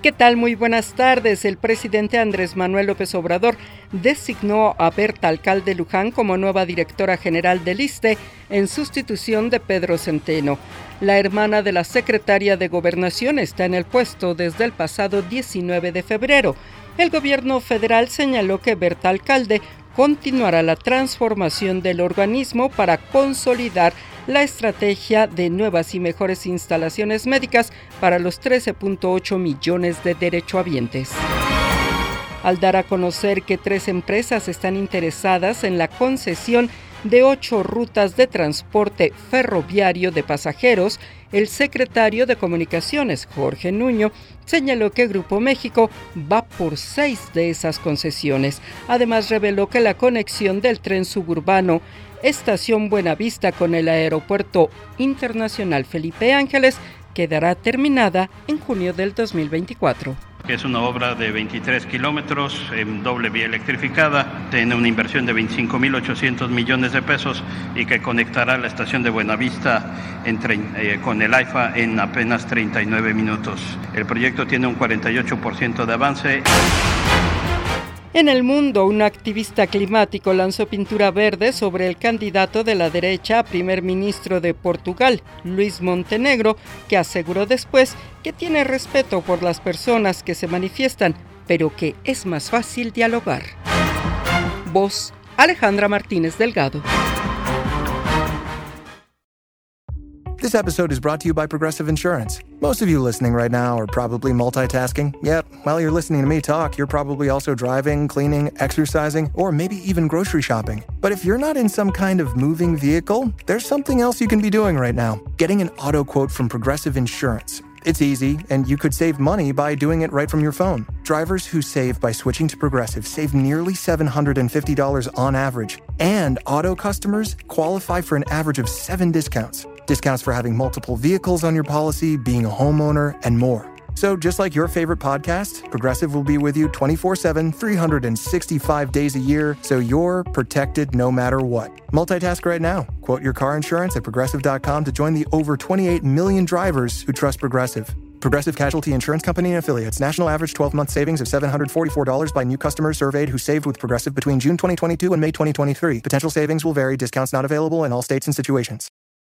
¿Qué tal? Muy buenas tardes. El presidente Andrés Manuel López Obrador designó a Berta Alcalde Luján como nueva directora general del ISTE en sustitución de Pedro Centeno. La hermana de la secretaria de Gobernación está en el puesto desde el pasado 19 de febrero. El gobierno federal señaló que Berta Alcalde continuará la transformación del organismo para consolidar la estrategia de nuevas y mejores instalaciones médicas para los 13.8 millones de derechohabientes. Al dar a conocer que tres empresas están interesadas en la concesión de ocho rutas de transporte ferroviario de pasajeros, el secretario de Comunicaciones, Jorge Nuño, señaló que Grupo México va por seis de esas concesiones. Además, reveló que la conexión del tren suburbano Estación Buenavista con el Aeropuerto Internacional Felipe Ángeles quedará terminada en junio del 2024 es una obra de 23 kilómetros en doble vía electrificada, tiene una inversión de 25.800 millones de pesos y que conectará la estación de Buenavista eh, con el AIFA en apenas 39 minutos. El proyecto tiene un 48% de avance. En el mundo, un activista climático lanzó pintura verde sobre el candidato de la derecha a primer ministro de Portugal, Luis Montenegro, que aseguró después que tiene respeto por las personas que se manifiestan, pero que es más fácil dialogar. Voz Alejandra Martínez Delgado. This episode is brought to you by Progressive Insurance. Most of you listening right now are probably multitasking. Yep, while you're listening to me talk, you're probably also driving, cleaning, exercising, or maybe even grocery shopping. But if you're not in some kind of moving vehicle, there's something else you can be doing right now getting an auto quote from Progressive Insurance. It's easy, and you could save money by doing it right from your phone. Drivers who save by switching to Progressive save nearly $750 on average, and auto customers qualify for an average of seven discounts discounts for having multiple vehicles on your policy, being a homeowner, and more. So, just like your favorite podcast, Progressive will be with you 24 7, 365 days a year, so you're protected no matter what. Multitask right now. Quote your car insurance at progressive.com to join the over 28 million drivers who trust Progressive. Progressive Casualty Insurance Company and affiliates. National average 12 month savings of $744 by new customers surveyed who saved with Progressive between June 2022 and May 2023. Potential savings will vary, discounts not available in all states and situations.